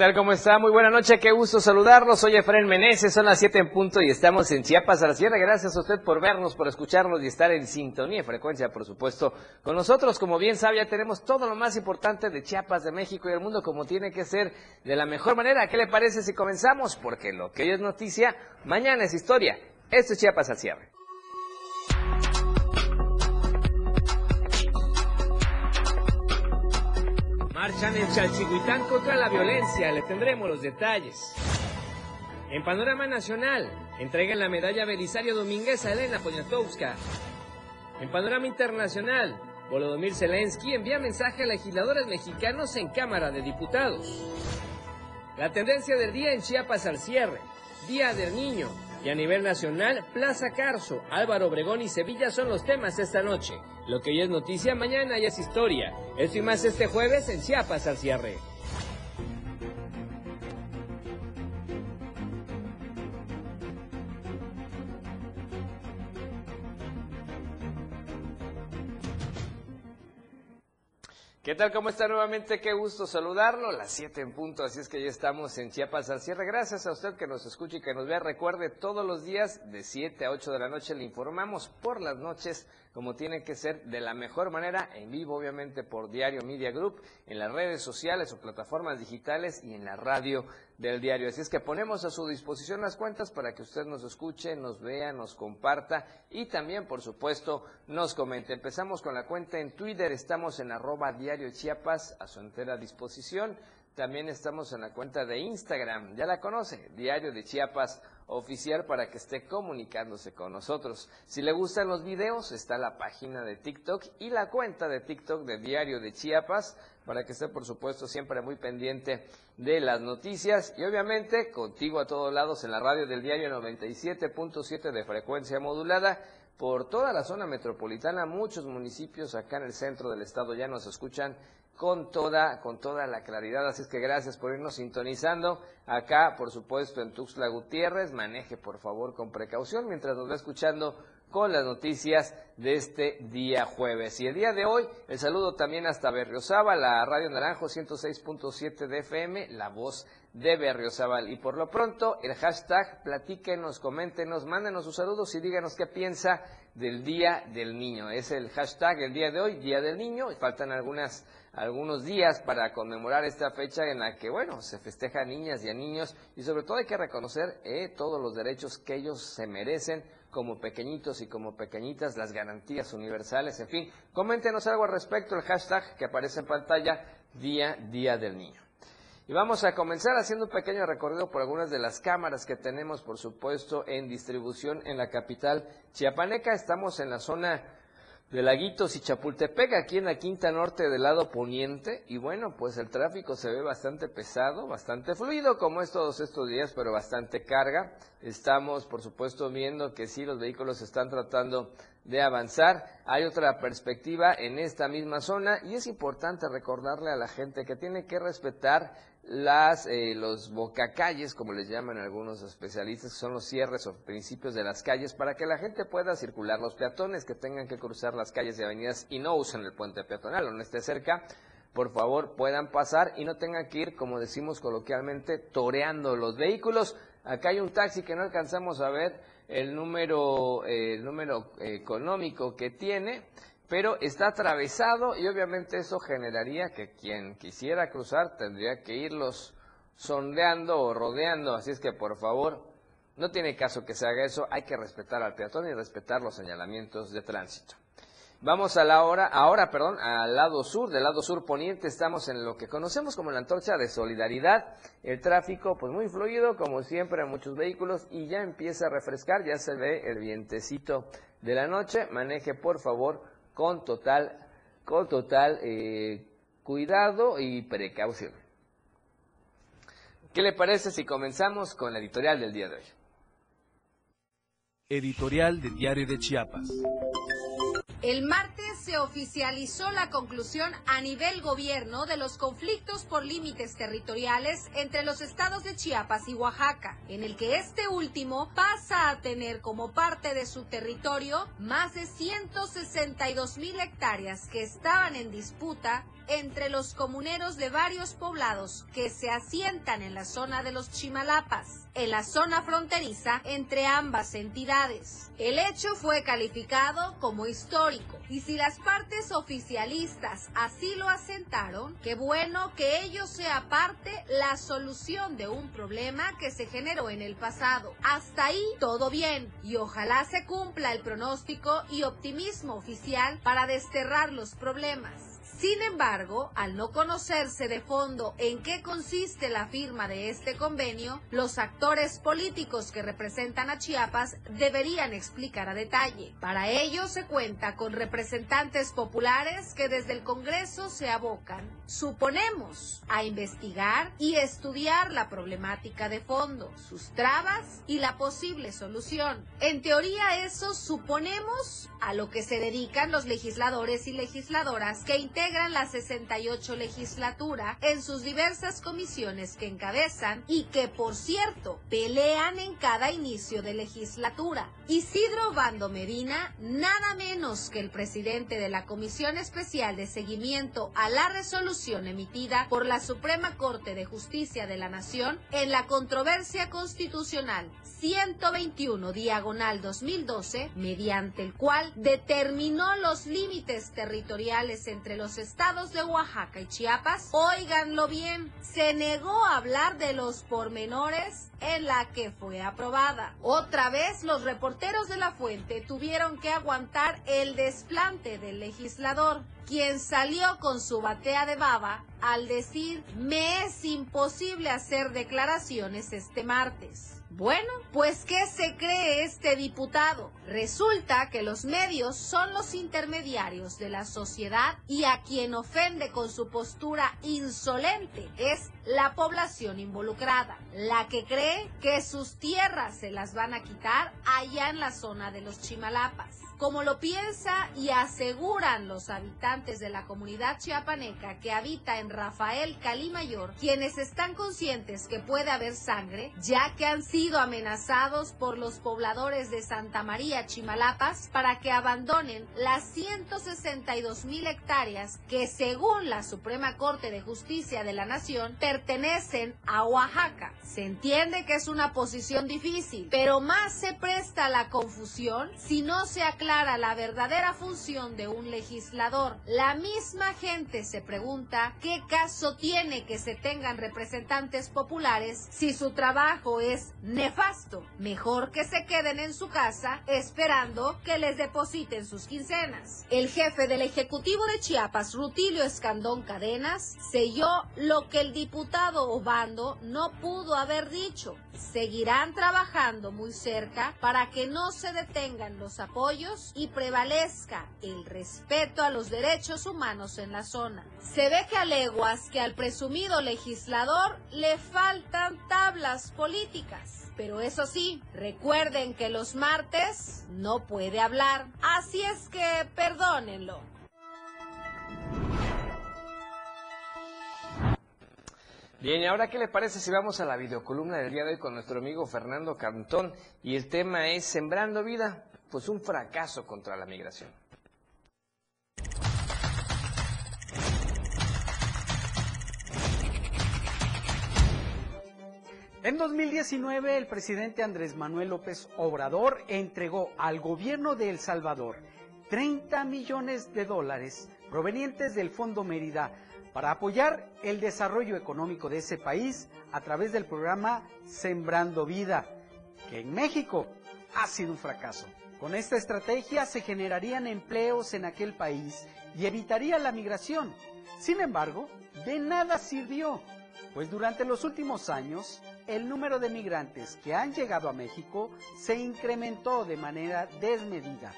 Tal? ¿Cómo está? Muy buena noche, qué gusto saludarlos. Soy Efraín Meneses, son las 7 en punto y estamos en Chiapas a la Sierra. Gracias a usted por vernos, por escucharnos y estar en sintonía y frecuencia, por supuesto, con nosotros. Como bien sabe, ya tenemos todo lo más importante de Chiapas, de México y del mundo como tiene que ser de la mejor manera. ¿Qué le parece si comenzamos? Porque lo que hoy es noticia, mañana es historia. Esto es Chiapas al cierre. Marchan en Chalchihuitán contra la violencia, le tendremos los detalles. En Panorama Nacional, entregan la medalla Belisario Domínguez a Elena Poniatowska. En Panorama Internacional, Volodymyr Zelensky envía mensaje a legisladores mexicanos en Cámara de Diputados. La tendencia del día en Chiapas al cierre, Día del Niño, y a nivel nacional, Plaza Carso, Álvaro Obregón y Sevilla son los temas esta noche. Lo que hoy es noticia, mañana ya es historia. Esto y más este jueves en Chiapas al cierre. ¿Qué tal? ¿Cómo está nuevamente? Qué gusto saludarlo. Las 7 en punto, así es que ya estamos en Chiapas al cierre. Gracias a usted que nos escuche y que nos vea. Recuerde, todos los días de 7 a 8 de la noche le informamos por las noches como tiene que ser de la mejor manera, en vivo obviamente por Diario Media Group, en las redes sociales o plataformas digitales y en la radio del diario. Así es que ponemos a su disposición las cuentas para que usted nos escuche, nos vea, nos comparta y también, por supuesto, nos comente. Empezamos con la cuenta en Twitter, estamos en arroba diario Chiapas a su entera disposición. También estamos en la cuenta de Instagram, ya la conoce, Diario de Chiapas oficial para que esté comunicándose con nosotros. Si le gustan los videos, está la página de TikTok y la cuenta de TikTok de Diario de Chiapas para que esté, por supuesto, siempre muy pendiente de las noticias y obviamente contigo a todos lados en la radio del diario 97.7 de frecuencia modulada por toda la zona metropolitana, muchos municipios acá en el centro del estado ya nos escuchan con toda, con toda la claridad. Así es que gracias por irnos sintonizando. Acá, por supuesto, en Tuxtla Gutiérrez, maneje por favor con precaución mientras nos va escuchando con las noticias de este día jueves. Y el día de hoy, el saludo también hasta Berriozaba, la Radio Naranjo 106.7 de FM, la voz de Berriozábal. Y por lo pronto, el hashtag, platíquenos, coméntenos, mándenos sus saludos y díganos qué piensa del Día del Niño. Es el hashtag el día de hoy, Día del Niño. Faltan algunas algunos días para conmemorar esta fecha en la que, bueno, se festeja a niñas y a niños y sobre todo hay que reconocer eh, todos los derechos que ellos se merecen como pequeñitos y como pequeñitas, las garantías universales, en fin. Coméntenos algo al respecto, el hashtag que aparece en pantalla, Día, Día del Niño. Y vamos a comenzar haciendo un pequeño recorrido por algunas de las cámaras que tenemos, por supuesto, en distribución en la capital chiapaneca. Estamos en la zona de Laguitos y Chapultepec, aquí en la quinta norte del lado poniente. Y bueno, pues el tráfico se ve bastante pesado, bastante fluido, como es todos estos días, pero bastante carga. Estamos, por supuesto, viendo que sí, los vehículos están tratando de avanzar. Hay otra perspectiva en esta misma zona y es importante recordarle a la gente que tiene que respetar las, eh, los bocacalles, como les llaman algunos especialistas, son los cierres o principios de las calles, para que la gente pueda circular. Los peatones que tengan que cruzar las calles y avenidas y no usen el puente peatonal o no esté cerca, por favor puedan pasar y no tengan que ir, como decimos coloquialmente, toreando los vehículos. Acá hay un taxi que no alcanzamos a ver el número, eh, el número económico que tiene pero está atravesado y obviamente eso generaría que quien quisiera cruzar tendría que irlos sondeando o rodeando, así es que por favor, no tiene caso que se haga eso, hay que respetar al peatón y respetar los señalamientos de tránsito. Vamos a la hora, ahora, perdón, al lado sur, del lado sur poniente, estamos en lo que conocemos como la antorcha de solidaridad. El tráfico, pues muy fluido, como siempre, muchos vehículos, y ya empieza a refrescar, ya se ve el vientecito de la noche. Maneje, por favor, con total, con total eh, cuidado y precaución. ¿Qué le parece si comenzamos con la editorial del día de hoy? Editorial de Diario de Chiapas. El martes se oficializó la conclusión a nivel gobierno de los conflictos por límites territoriales entre los estados de Chiapas y Oaxaca, en el que este último pasa a tener como parte de su territorio más de 162 mil hectáreas que estaban en disputa entre los comuneros de varios poblados que se asientan en la zona de los Chimalapas, en la zona fronteriza entre ambas entidades. El hecho fue calificado como histórico y si las partes oficialistas así lo asentaron, qué bueno que ello sea parte la solución de un problema que se generó en el pasado. Hasta ahí todo bien y ojalá se cumpla el pronóstico y optimismo oficial para desterrar los problemas. Sin embargo, al no conocerse de fondo en qué consiste la firma de este convenio, los actores políticos que representan a Chiapas deberían explicar a detalle. Para ello se cuenta con representantes populares que desde el Congreso se abocan, suponemos, a investigar y estudiar la problemática de fondo, sus trabas y la posible solución. En teoría eso suponemos a lo que se dedican los legisladores y legisladoras que integran la 68 legislatura en sus diversas comisiones que encabezan y que, por cierto, pelean en cada inicio de legislatura. Isidro Bando Medina, nada menos que el presidente de la Comisión Especial de Seguimiento a la resolución emitida por la Suprema Corte de Justicia de la Nación en la controversia constitucional 121 diagonal 2012, mediante el cual determinó los límites territoriales entre los estados de Oaxaca y Chiapas, óiganlo bien, se negó a hablar de los pormenores en la que fue aprobada. Otra vez los reporteros de la fuente tuvieron que aguantar el desplante del legislador, quien salió con su batea de baba al decir me es imposible hacer declaraciones este martes. Bueno, pues ¿qué se cree este diputado? Resulta que los medios son los intermediarios de la sociedad y a quien ofende con su postura insolente es la población involucrada, la que cree que sus tierras se las van a quitar allá en la zona de los Chimalapas como lo piensa y aseguran los habitantes de la comunidad chiapaneca que habita en Rafael Calimayor, quienes están conscientes que puede haber sangre, ya que han sido amenazados por los pobladores de Santa María Chimalapas para que abandonen las 162 mil hectáreas que según la Suprema Corte de Justicia de la Nación pertenecen a Oaxaca. Se entiende que es una posición difícil, pero más se presta a la confusión si no se aclara la verdadera función de un legislador. La misma gente se pregunta qué caso tiene que se tengan representantes populares si su trabajo es nefasto. Mejor que se queden en su casa esperando que les depositen sus quincenas. El jefe del Ejecutivo de Chiapas, Rutilio Escandón Cadenas, selló lo que el diputado Obando no pudo haber dicho. Seguirán trabajando muy cerca para que no se detengan los apoyos y prevalezca el respeto a los derechos humanos en la zona. Se ve que a leguas que al presumido legislador le faltan tablas políticas. Pero eso sí, recuerden que los martes no puede hablar. Así es que perdónenlo. Bien, ¿y ahora qué le parece si vamos a la videocolumna del día de hoy con nuestro amigo Fernando Cantón? Y el tema es Sembrando Vida pues un fracaso contra la migración. En 2019, el presidente Andrés Manuel López Obrador entregó al gobierno de El Salvador 30 millones de dólares provenientes del Fondo Mérida para apoyar el desarrollo económico de ese país a través del programa Sembrando Vida, que en México ha sido un fracaso. Con esta estrategia se generarían empleos en aquel país y evitaría la migración. Sin embargo, de nada sirvió, pues durante los últimos años el número de migrantes que han llegado a México se incrementó de manera desmedida.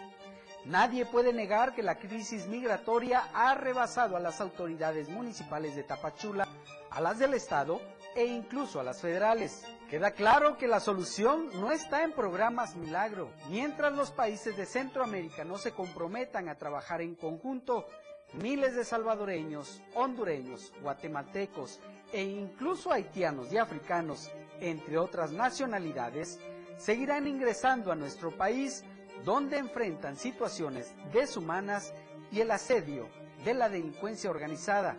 Nadie puede negar que la crisis migratoria ha rebasado a las autoridades municipales de Tapachula, a las del Estado e incluso a las federales. Queda claro que la solución no está en programas milagro. Mientras los países de Centroamérica no se comprometan a trabajar en conjunto, miles de salvadoreños, hondureños, guatemaltecos e incluso haitianos y africanos, entre otras nacionalidades, seguirán ingresando a nuestro país donde enfrentan situaciones deshumanas y el asedio de la delincuencia organizada.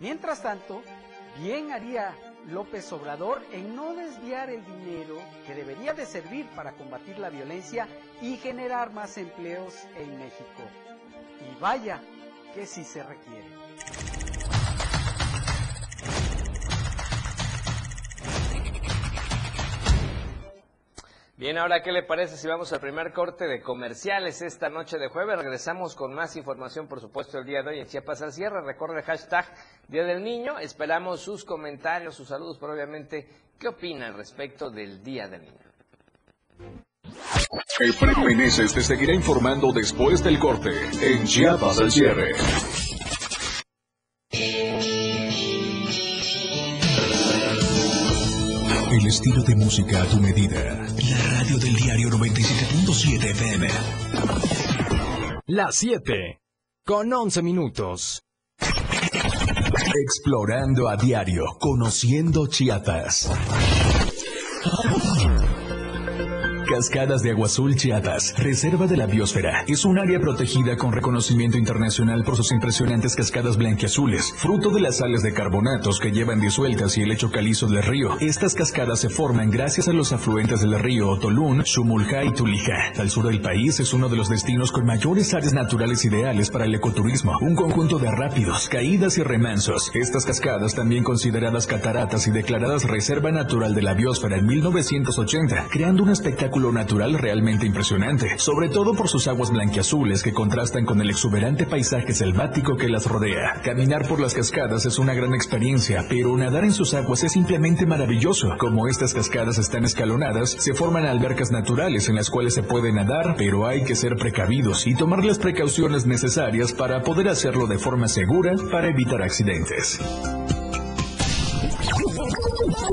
Mientras tanto, bien haría López Obrador en no desviar el dinero que debería de servir para combatir la violencia y generar más empleos en México. Y vaya que sí se requiere. Bien, ahora, ¿qué le parece si vamos al primer corte de comerciales esta noche de jueves? Regresamos con más información, por supuesto, el día de hoy en Chiapas al cierre. Recuerde el hashtag Día del Niño. Esperamos sus comentarios, sus saludos, pero obviamente, ¿qué opina al respecto del Día del Niño? Efraín Meneses te seguirá informando después del corte en Chiapas al cierre. El estilo de música a tu medida. La radio del diario 97.7 FM. Las 7. Con 11 minutos. Explorando a diario, conociendo Chiapas. Cascadas de Agua Azul Chiapas, Reserva de la Biosfera, es un área protegida con reconocimiento internacional por sus impresionantes cascadas blanquiazules, fruto de las sales de carbonatos que llevan disueltas y el lecho calizo del río. Estas cascadas se forman gracias a los afluentes del río Otolún, Xumulja y Tulija. Al sur del país es uno de los destinos con mayores áreas naturales ideales para el ecoturismo, un conjunto de rápidos, caídas y remansos. Estas cascadas, también consideradas cataratas y declaradas Reserva Natural de la Biosfera en 1980, creando un espectáculo natural realmente impresionante, sobre todo por sus aguas blanquiazules que contrastan con el exuberante paisaje selvático que las rodea. Caminar por las cascadas es una gran experiencia, pero nadar en sus aguas es simplemente maravilloso. Como estas cascadas están escalonadas, se forman albercas naturales en las cuales se puede nadar, pero hay que ser precavidos y tomar las precauciones necesarias para poder hacerlo de forma segura para evitar accidentes.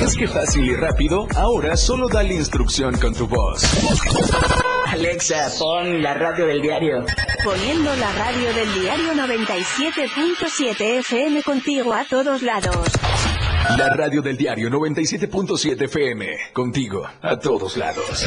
¿Ves qué fácil y rápido? Ahora solo dale instrucción con tu voz. Alexa, pon la radio del diario. Poniendo la radio del diario 97.7 FM contigo a todos lados. La radio del diario 97.7 FM. Contigo a todos lados.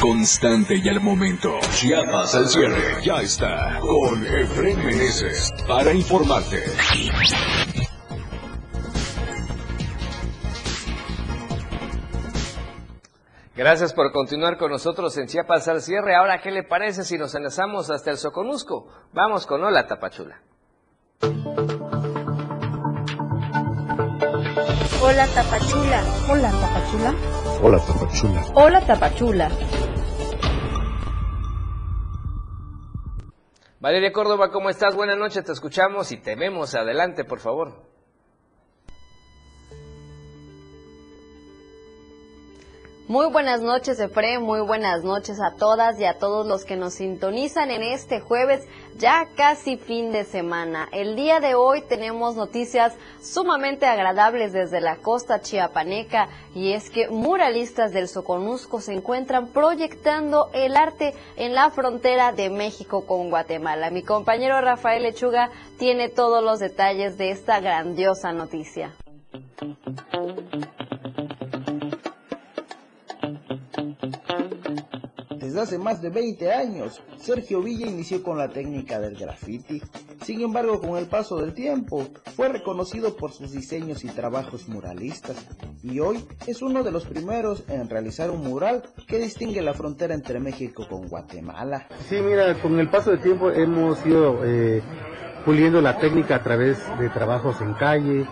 Constante y al momento. Chiapas al cierre. Ya está. Con Efren Meneses. Para informarte. Gracias por continuar con nosotros en Chiapas al cierre. Ahora, ¿qué le parece si nos enlazamos hasta el Soconusco? Vamos con Hola Tapachula. Hola Tapachula. Hola, Tapachula. Hola, Tapachula. Hola, Tapachula. Valeria Córdoba, ¿cómo estás? Buenas noches, te escuchamos y te vemos. Adelante, por favor. Muy buenas noches, Efraín. Muy buenas noches a todas y a todos los que nos sintonizan en este jueves, ya casi fin de semana. El día de hoy tenemos noticias sumamente agradables desde la costa chiapaneca y es que muralistas del Soconusco se encuentran proyectando el arte en la frontera de México con Guatemala. Mi compañero Rafael Lechuga tiene todos los detalles de esta grandiosa noticia. Hace más de 20 años, Sergio Villa inició con la técnica del graffiti. Sin embargo, con el paso del tiempo, fue reconocido por sus diseños y trabajos muralistas, y hoy es uno de los primeros en realizar un mural que distingue la frontera entre México con Guatemala. Sí, mira, con el paso del tiempo hemos ido eh, puliendo la técnica a través de trabajos en calle.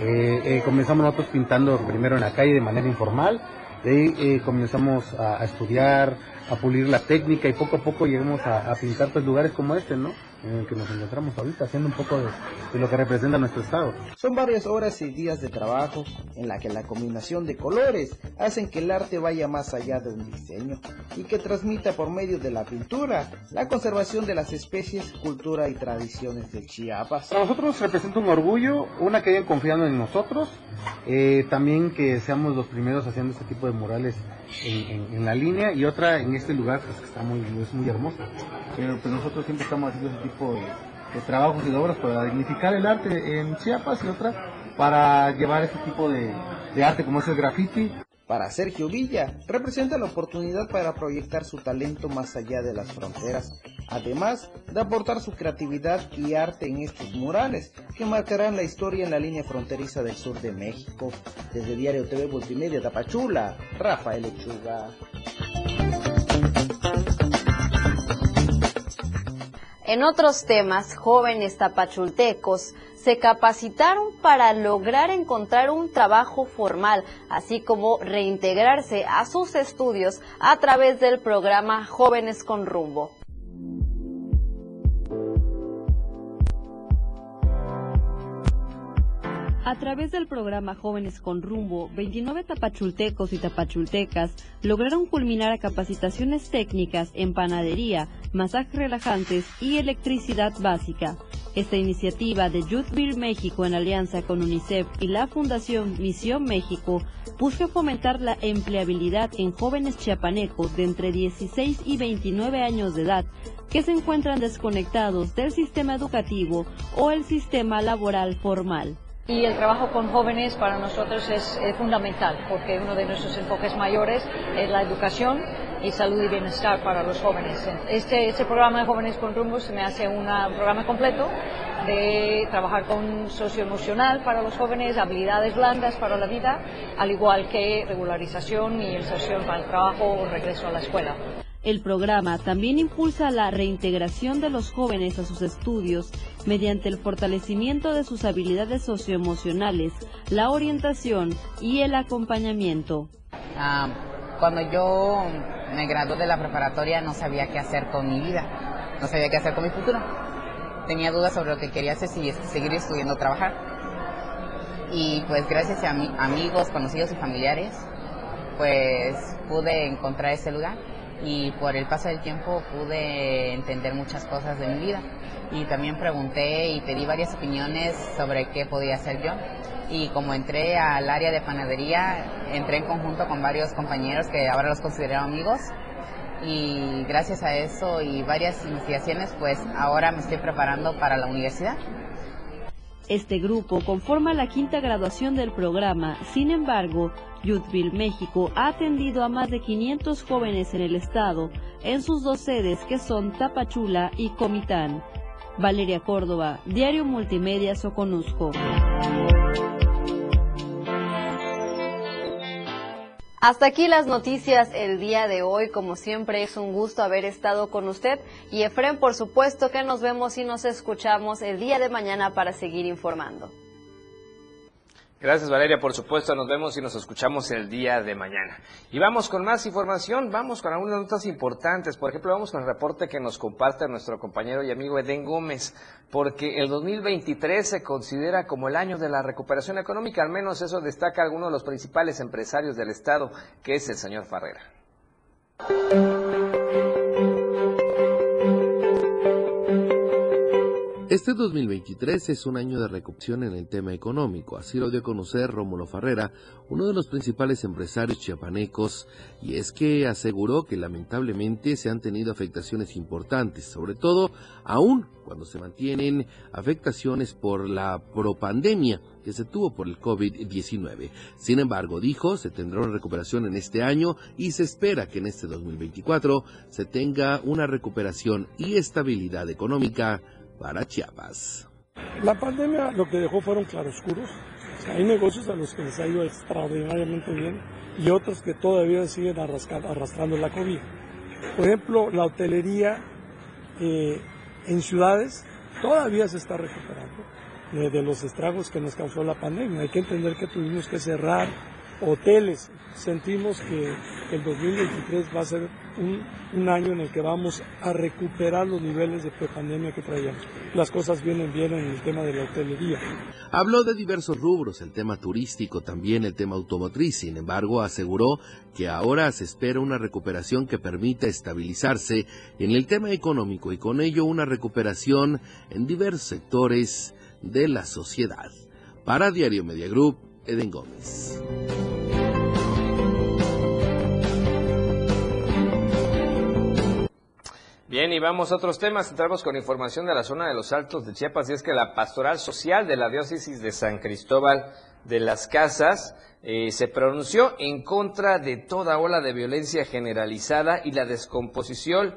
Eh, eh, comenzamos nosotros pintando primero en la calle de manera informal, de ahí eh, comenzamos a, a estudiar, a pulir la técnica y poco a poco llegamos a, a pintar pues, lugares como este, ¿no? En el que nos encontramos ahorita, haciendo un poco de, de lo que representa nuestro estado. Son varias horas y días de trabajo en la que la combinación de colores hacen que el arte vaya más allá de un diseño y que transmita por medio de la pintura la conservación de las especies, cultura y tradiciones de Chiapas. Para nosotros representa un orgullo, una que hayan confiado en nosotros, eh, también que seamos los primeros haciendo este tipo de murales en, en- en la línea y otra en este lugar pues, que está muy, es muy hermoso. Pero pues, nosotros siempre estamos haciendo ese tipo de, trabajos y de obras para dignificar el arte en Chiapas y otra para llevar ese tipo de arte como es el graffiti Para Sergio Villa, representa la oportunidad para proyectar su talento más allá de las fronteras, además de aportar su creatividad y arte en estos murales, que marcarán la historia en la línea fronteriza del sur de México. Desde Diario TV Multimedia Tapachula, Rafael Lechuga. En otros temas, jóvenes tapachultecos se capacitaron para lograr encontrar un trabajo formal, así como reintegrarse a sus estudios a través del programa Jóvenes con Rumbo. A través del programa Jóvenes con Rumbo, 29 tapachultecos y tapachultecas lograron culminar a capacitaciones técnicas en panadería, masajes relajantes y electricidad básica. Esta iniciativa de Youth Beer México en alianza con UNICEF y la Fundación Misión México busca fomentar la empleabilidad en jóvenes chiapanecos de entre 16 y 29 años de edad que se encuentran desconectados del sistema educativo o el sistema laboral formal. Y el trabajo con jóvenes para nosotros es, fundamental porque uno de nuestros enfoques mayores es la educación y salud y bienestar para los jóvenes. Este, este programa de Jóvenes con Rumbo se me hace un programa completo de trabajar con socioemocional para los jóvenes, habilidades blandas para la vida, al igual que regularización y inserción para el trabajo o regreso a la escuela. El programa también impulsa la reintegración de los jóvenes a sus estudios mediante el fortalecimiento de sus habilidades socioemocionales, la orientación y el acompañamiento. Ah, cuando yo me gradué de la preparatoria no sabía qué hacer con mi vida, no sabía qué hacer con mi futuro. Tenía dudas sobre lo que quería hacer, si seguir estudiando o trabajar. Y pues gracias a mi- amigos, conocidos y familiares, pues pude encontrar ese lugar y por el paso del tiempo pude entender muchas cosas de mi vida. Y también pregunté y pedí varias opiniones sobre qué podía hacer yo. Y como entré al área de panadería, entré en conjunto con varios compañeros que ahora los considero amigos. Y gracias a eso y varias investigaciones, pues ahora me estoy preparando para la universidad. Este grupo conforma la quinta graduación del programa. Sin embargo, Youthville México ha atendido a más de 500 jóvenes en el estado en sus dos sedes que son Tapachula y Comitán. Valeria Córdoba, Diario Multimedia Soconusco. Hasta aquí las noticias el día de hoy. Como siempre es un gusto haber estado con usted. Y Efren, por supuesto que nos vemos y nos escuchamos el día de mañana para seguir informando. Gracias Valeria, por supuesto, nos vemos y nos escuchamos el día de mañana. Y vamos con más información, vamos con algunas notas importantes. Por ejemplo, vamos con el reporte que nos comparte nuestro compañero y amigo Eden Gómez, porque el 2023 se considera como el año de la recuperación económica, al menos eso destaca alguno de los principales empresarios del Estado, que es el señor Farrera. Este 2023 es un año de recuperación en el tema económico, así lo dio a conocer Rómulo Farrera, uno de los principales empresarios chiapanecos, y es que aseguró que lamentablemente se han tenido afectaciones importantes, sobre todo aún cuando se mantienen afectaciones por la propandemia que se tuvo por el COVID-19. Sin embargo, dijo, se tendrá una recuperación en este año y se espera que en este 2024 se tenga una recuperación y estabilidad económica para Chiapas. La pandemia lo que dejó fueron claroscuros. hay negocios a los que les ha ido extraordinariamente bien y otros que todavía siguen arrastrando la COVID. Por ejemplo, la hotelería eh, en ciudades todavía se está recuperando de, de los estragos que nos causó la pandemia. Hay que entender que tuvimos que cerrar hoteles. Sentimos que el 2023 va a ser un, año en el que vamos a recuperar los niveles de prepandemia que traíamos. Las cosas vienen bien en el tema de la hotelería. Habló de diversos rubros, el tema turístico, también el tema automotriz. Sin embargo, aseguró que ahora se espera una recuperación que permita estabilizarse en el tema económico y con ello una recuperación en diversos sectores de la sociedad. Para Diario Media Group, Eden Gómez. Bien, y vamos a otros temas. Entramos con información de la zona de los Altos de Chiapas y es que la pastoral social de la diócesis de San Cristóbal de las Casas eh, se pronunció en contra de toda ola de violencia generalizada y la descomposición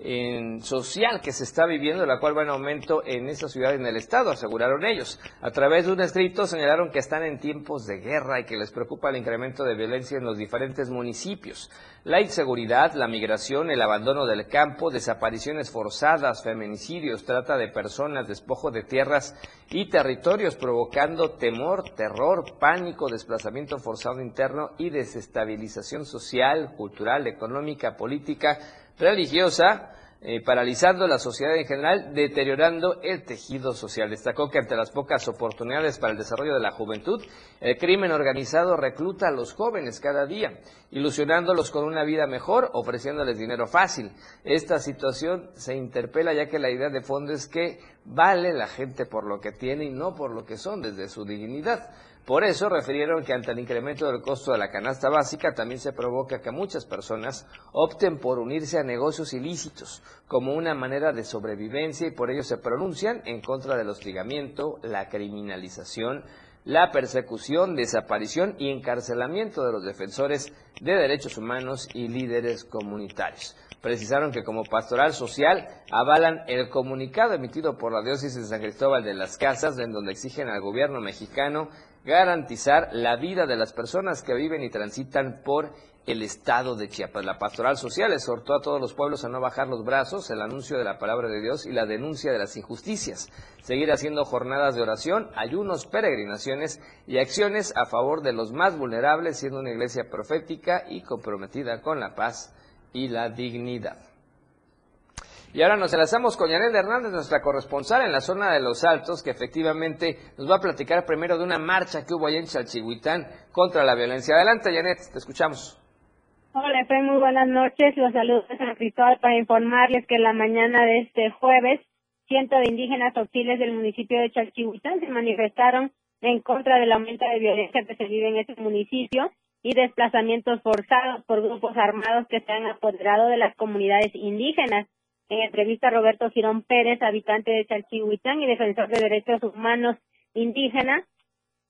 en social que se está viviendo, la cual va en aumento en esa ciudad en el estado, aseguraron ellos. A través de un escrito señalaron que están en tiempos de guerra y que les preocupa el incremento de violencia en los diferentes municipios. La inseguridad, la migración, el abandono del campo, desapariciones forzadas, feminicidios, trata de personas, despojo de tierras y territorios, provocando temor, terror, pánico, desplazamiento forzado interno y desestabilización social, cultural, económica, política, religiosa, eh, paralizando la sociedad en general, deteriorando el tejido social. Destacó que ante las pocas oportunidades para el desarrollo de la juventud, el crimen organizado recluta a los jóvenes cada día, ilusionándolos con una vida mejor, ofreciéndoles dinero fácil. Esta situación se interpela ya que la idea de fondo es que vale la gente por lo que tiene y no por lo que son desde su dignidad. Por eso refirieron que ante el incremento del costo de la canasta básica también se provoca que muchas personas opten por unirse a negocios ilícitos como una manera de sobrevivencia y por ello se pronuncian en contra del hostigamiento, la criminalización, la persecución, desaparición y encarcelamiento de los defensores de derechos humanos y líderes comunitarios. Precisaron que como pastoral social avalan el comunicado emitido por la diócesis de San Cristóbal de las Casas, en donde exigen al gobierno mexicano garantizar la vida de las personas que viven y transitan por el estado de Chiapas. La pastoral social exhortó a todos los pueblos a no bajar los brazos, el anuncio de la palabra de Dios y la denuncia de las injusticias. Seguir haciendo jornadas de oración, ayunos, peregrinaciones y acciones a favor de los más vulnerables, siendo una iglesia profética y comprometida con la paz y la dignidad. Y ahora nos enlazamos con Yanel Hernández, nuestra corresponsal en la zona de los Altos, que efectivamente nos va a platicar primero de una marcha que hubo allá en Chalchihuitán contra la violencia. Adelante, Janet, te escuchamos. Hola, Efraín, muy buenas noches. Los saludos San Cristóbal para informarles que en la mañana de este jueves, cientos de indígenas hostiles del municipio de Chalchihuitán se manifestaron en contra del aumento de violencia que se vive en ese municipio y desplazamientos forzados por grupos armados que se han apoderado de las comunidades indígenas. En entrevista Roberto Girón Pérez, habitante de Chalchihuitán y defensor de derechos humanos indígenas,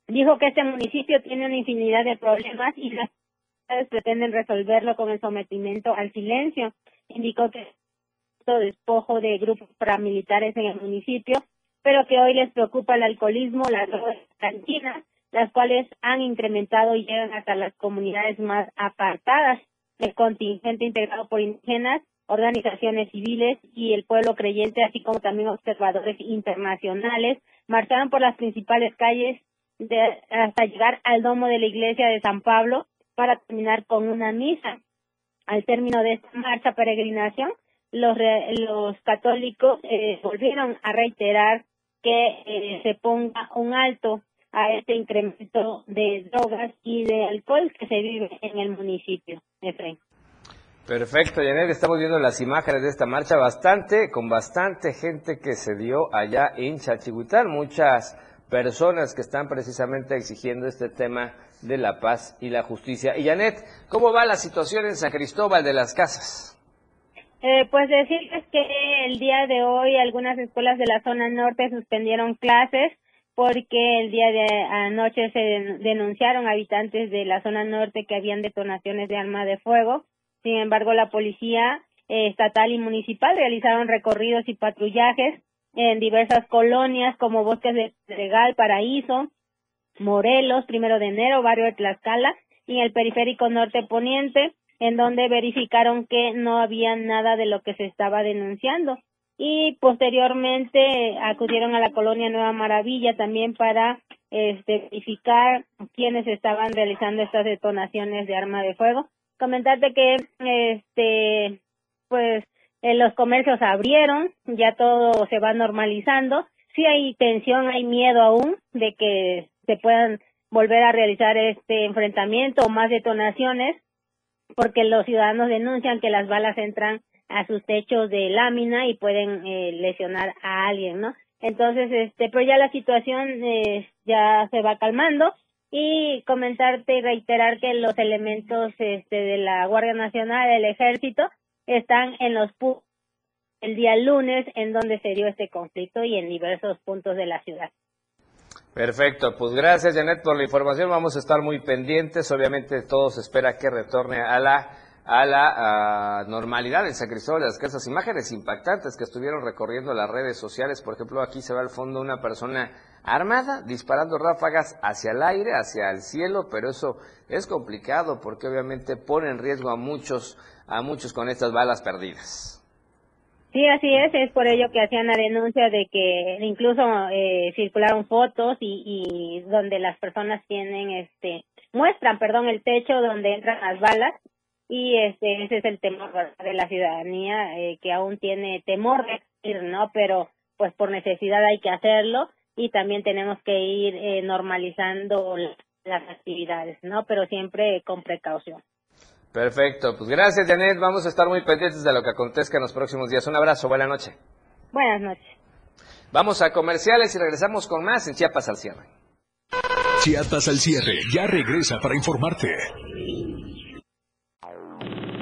dijo que este municipio tiene una infinidad de problemas y las autoridades pretenden resolverlo con el sometimiento al silencio. Indicó que despojo de grupos paramilitares en el municipio, pero que hoy les preocupa el alcoholismo, las drogas cantinas, las cuales han incrementado y llegan hasta las comunidades más apartadas. El contingente integrado por indígenas organizaciones civiles y el pueblo creyente, así como también observadores internacionales, marcharon por las principales calles hasta llegar al domo de la iglesia de San Pablo para terminar con una misa. Al término de esta marcha peregrinación, los, los católicos eh, volvieron a reiterar que eh, se ponga un alto a este incremento de drogas y de alcohol que se vive en el municipio. Efraín. Perfecto, Janet, estamos viendo las imágenes de esta marcha bastante, con bastante gente que se dio allá en Chachihuitán, muchas personas que están precisamente exigiendo este tema de la paz y la justicia. Y Janet, ¿cómo va la situación en San Cristóbal de las Casas? Eh, pues decirles que el día de hoy algunas escuelas de la zona norte suspendieron clases porque el día de anoche se denunciaron habitantes de la zona norte que habían detonaciones de arma de fuego sin embargo, la policía eh, estatal y municipal realizaron recorridos y patrullajes en diversas colonias como Bosques de Regal, Paraíso, Morelos, Primero de Enero, Barrio de Tlaxcala y el periférico norte poniente, en donde verificaron que no había nada de lo que se estaba denunciando. Y posteriormente acudieron a la colonia Nueva Maravilla también para este, verificar quiénes estaban realizando estas detonaciones de arma de fuego comentarte que este pues eh, los comercios abrieron, ya todo se va normalizando. Sí hay tensión, hay miedo aún de que se puedan volver a realizar este enfrentamiento o más detonaciones, porque los ciudadanos denuncian que las balas entran a sus techos de lámina y pueden eh, lesionar a alguien, ¿no? Entonces, este, pero ya la situación eh, ya se va calmando y comentarte y reiterar que los elementos este, de la Guardia Nacional, del Ejército, están en los puntos el día lunes en donde se dio este conflicto y en diversos puntos de la ciudad. Perfecto, pues gracias Janet por la información, vamos a estar muy pendientes, obviamente todos espera que retorne a la a la normalidad en San Cristóbal de las Casas. Imágenes impactantes que estuvieron recorriendo las redes sociales. Por ejemplo, aquí se ve al fondo una persona armada disparando ráfagas hacia el aire, hacia el cielo, pero eso es complicado porque obviamente pone en riesgo a muchos, a muchos con estas balas perdidas. Sí, así es, es por ello que hacían la denuncia de que incluso eh, circularon fotos y, y donde las personas tienen, este, muestran, perdón, el techo donde entran las balas y este ese es el temor de la ciudadanía eh, que aún tiene temor de ir no pero pues por necesidad hay que hacerlo y también tenemos que ir eh, normalizando las actividades no pero siempre con precaución. Perfecto. Pues gracias Janet. Vamos a estar muy pendientes de lo que acontezca en los próximos días. Un abrazo buena noche. Buenas noches. Vamos a comerciales y regresamos con más en Chiapas al cierre. Chiapas al cierre. Ya regresa para informarte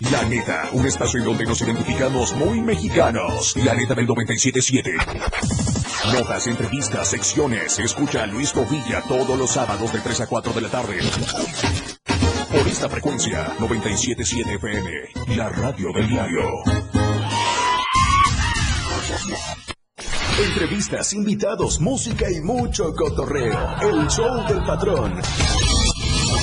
La neta, un espacio en donde nos identificamos muy mexicanos. La neta del 97.7. Notas, entrevistas, secciones. Escucha a Luis Tovilla todos los sábados de 3 a 4 de la tarde. Por esta frecuencia, 97.7 FM. La radio del diario. Entrevistas, invitados, música y mucho cotorreo. El show del patrón.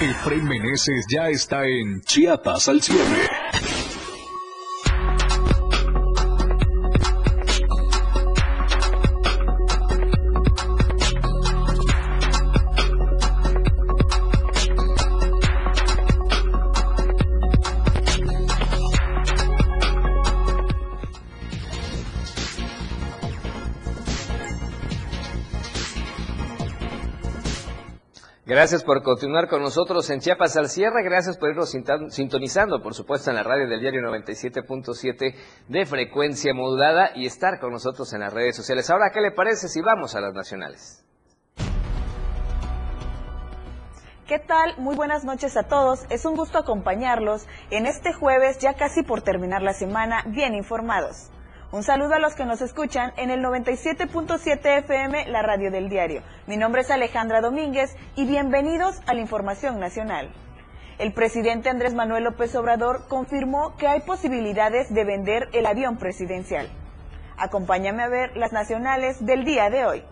Efraín Meneses ya está en Chiapas al cierre. Gracias por continuar con nosotros en Chiapas al cierre. Gracias por irnos sintonizando, por supuesto, en la radio del diario 97.7 de frecuencia modulada y estar con nosotros en las redes sociales. Ahora, ¿qué le parece si vamos a las nacionales? ¿Qué tal? Muy buenas noches a todos. Es un gusto acompañarlos en este jueves, ya casi por terminar la semana, bien informados. Un saludo a los que nos escuchan en el 97.7 FM, la radio del diario. Mi nombre es Alejandra Domínguez y bienvenidos a la Información Nacional. El presidente Andrés Manuel López Obrador confirmó que hay posibilidades de vender el avión presidencial. Acompáñame a ver las nacionales del día de hoy.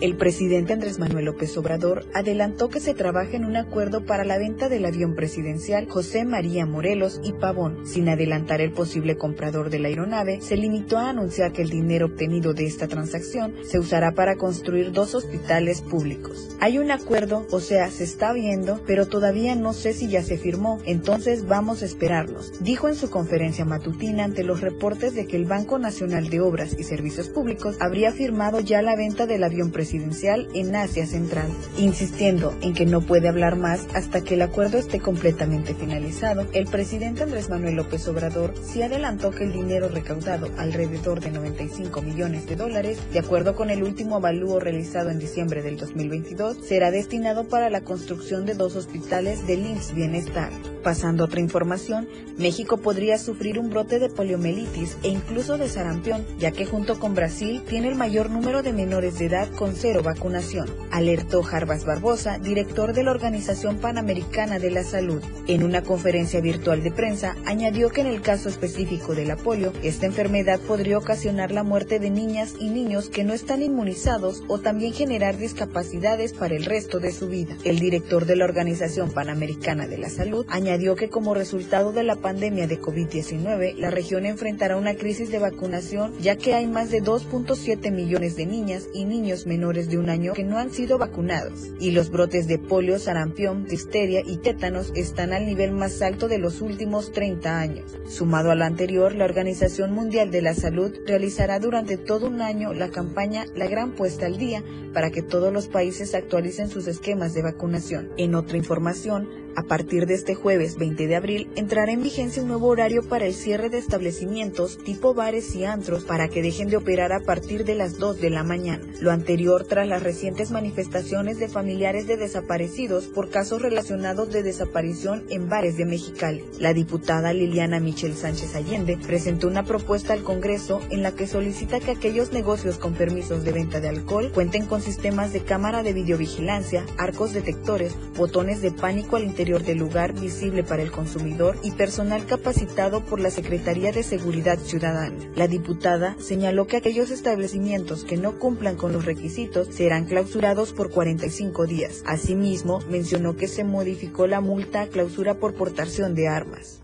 El presidente Andrés Manuel López Obrador adelantó que se trabaja en un acuerdo para la venta del avión presidencial José María Morelos y Pavón. Sin adelantar el posible comprador de la aeronave, se limitó a anunciar que el dinero obtenido de esta transacción se usará para construir dos hospitales públicos. Hay un acuerdo, o sea, se está viendo, pero todavía no sé si ya se firmó, entonces vamos a esperarlos, dijo en su conferencia matutina ante los reportes de que el Banco Nacional de Obras y Servicios Públicos habría firmado ya la venta del avión presidencial presidencial en Asia Central, insistiendo en que no puede hablar más hasta que el acuerdo esté completamente finalizado. El presidente Andrés Manuel López Obrador sí adelantó que el dinero recaudado, alrededor de 95 millones de dólares, de acuerdo con el último avalúo realizado en diciembre del 2022, será destinado para la construcción de dos hospitales del IMSS Bienestar. Pasando a otra información, México podría sufrir un brote de poliomielitis e incluso de sarampión, ya que junto con Brasil tiene el mayor número de menores de edad con cero vacunación, alertó Jarbas Barbosa, director de la Organización Panamericana de la Salud. En una conferencia virtual de prensa, añadió que en el caso específico de la polio, esta enfermedad podría ocasionar la muerte de niñas y niños que no están inmunizados o también generar discapacidades para el resto de su vida. El director de la Organización Panamericana de la Salud añadió que como resultado de la pandemia de COVID-19, la región enfrentará una crisis de vacunación ya que hay más de 2.7 millones de niñas y niños menores de un año que no han sido vacunados. Y los brotes de polio, sarampión, difteria y tétanos están al nivel más alto de los últimos 30 años. Sumado a lo anterior, la Organización Mundial de la Salud realizará durante todo un año la campaña La Gran Puesta al Día para que todos los países actualicen sus esquemas de vacunación. En otra información, a partir de este jueves 20 de abril entrará en vigencia un nuevo horario para el cierre de establecimientos tipo bares y antros para que dejen de operar a partir de las 2 de la mañana. Lo anterior tras las recientes manifestaciones de familiares de desaparecidos por casos relacionados de desaparición en bares de Mexicali. La diputada Liliana Michel Sánchez Allende presentó una propuesta al Congreso en la que solicita que aquellos negocios con permisos de venta de alcohol cuenten con sistemas de cámara de videovigilancia, arcos detectores, botones de pánico al interior del lugar visible para el consumidor y personal capacitado por la Secretaría de Seguridad Ciudadana. La diputada señaló que aquellos establecimientos que no cumplan con los requisitos serán clausurados por 45 días. Asimismo, mencionó que se modificó la multa a clausura por portación de armas.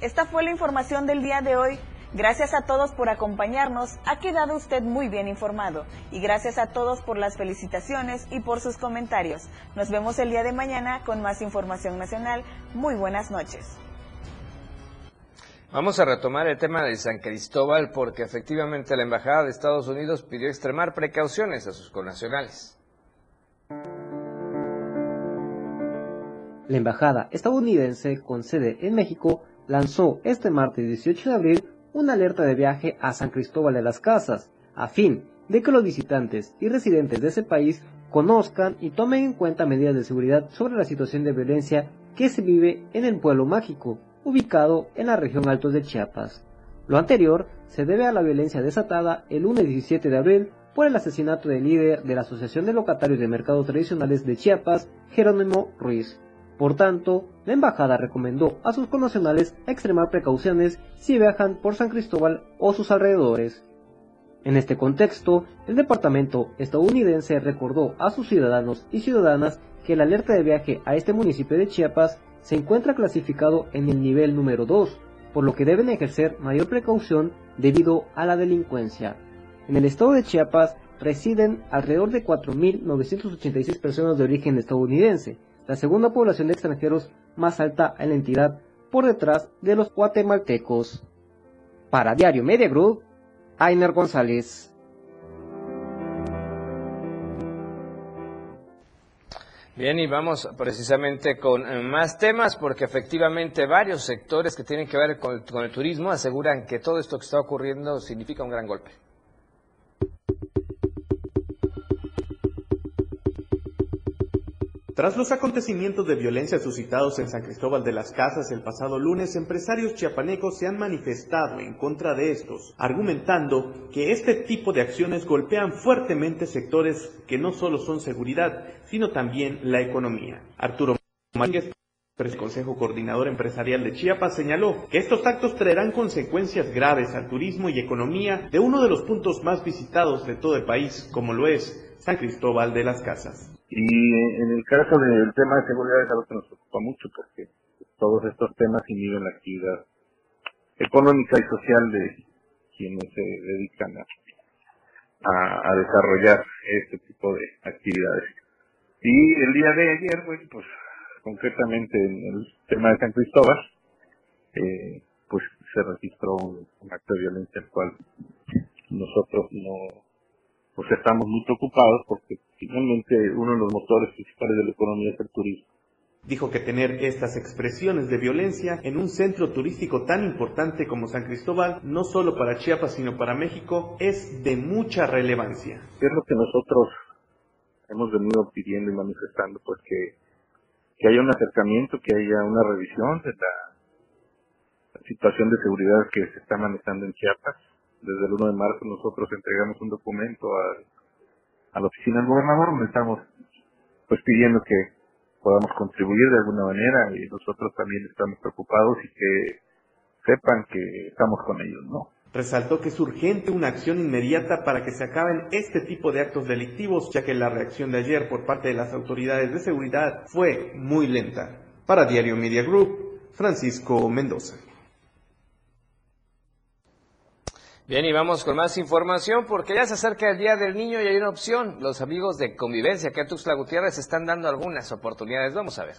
Esta fue la información del día de hoy. Gracias a todos por acompañarnos, ha quedado usted muy bien informado y gracias a todos por las felicitaciones y por sus comentarios. Nos vemos el día de mañana con más información nacional. Muy buenas noches. Vamos a retomar el tema de San Cristóbal porque efectivamente la Embajada de Estados Unidos pidió extremar precauciones a sus connacionales. La Embajada estadounidense con sede en México lanzó este martes 18 de abril una alerta de viaje a San Cristóbal de las Casas, a fin de que los visitantes y residentes de ese país conozcan y tomen en cuenta medidas de seguridad sobre la situación de violencia que se vive en el pueblo mágico, ubicado en la región Altos de Chiapas. Lo anterior se debe a la violencia desatada el lunes 17 de abril por el asesinato del líder de la Asociación de Locatarios de Mercados Tradicionales de Chiapas, Jerónimo Ruiz. Por tanto, la embajada recomendó a sus connacionales extremar precauciones si viajan por San Cristóbal o sus alrededores. En este contexto, el departamento estadounidense recordó a sus ciudadanos y ciudadanas que la alerta de viaje a este municipio de Chiapas se encuentra clasificado en el nivel número 2, por lo que deben ejercer mayor precaución debido a la delincuencia. En el estado de Chiapas residen alrededor de 4.986 personas de origen estadounidense, la segunda población de extranjeros más alta en la entidad, por detrás de los guatemaltecos. Para Diario Media Group, Ainer González. Bien, y vamos precisamente con eh, más temas, porque efectivamente varios sectores que tienen que ver con el, con el turismo aseguran que todo esto que está ocurriendo significa un gran golpe. Tras los acontecimientos de violencia suscitados en San Cristóbal de las Casas el pasado lunes, empresarios chiapanecos se han manifestado en contra de estos, argumentando que este tipo de acciones golpean fuertemente sectores que no solo son seguridad, sino también la economía. Arturo Márquez, el Consejo Coordinador Empresarial de Chiapas señaló que estos actos traerán consecuencias graves al turismo y economía de uno de los puntos más visitados de todo el país, como lo es San Cristóbal de las Casas. Y en el caso del tema de seguridad es algo que nos preocupa mucho porque todos estos temas inhiben la actividad económica y social de quienes se dedican a, desarrollar este tipo de actividades. Y el día de ayer, pues, pues concretamente en el tema de San Cristóbal, eh, pues se registró un, un acto de violencia al cual nosotros no pues estamos muy preocupados porque finalmente uno de los motores principales de la economía es el turismo. Dijo que tener estas expresiones de violencia en un centro turístico tan importante como San Cristóbal, no solo para Chiapas, sino para México, es de mucha relevancia. Es lo que nosotros hemos venido pidiendo y manifestando, pues que, que haya un acercamiento, que haya una revisión de la situación de seguridad que se está manejando en Chiapas, desde el 1 de marzo nosotros entregamos un documento a, a la oficina del gobernador donde estamos pues pidiendo que podamos contribuir de alguna manera y nosotros también estamos preocupados y que sepan que estamos con ellos, ¿no? Resaltó que es urgente una acción inmediata para que se acaben este tipo de actos delictivos, ya que la reacción de ayer por parte de las autoridades de seguridad fue muy lenta. Para Diario Media Group, Francisco Mendoza. Bien, y vamos con más información porque ya se acerca el Día del Niño y hay una opción. Los amigos de convivencia que a Tuxtla Gutiérrez están dando algunas oportunidades. Vamos a ver.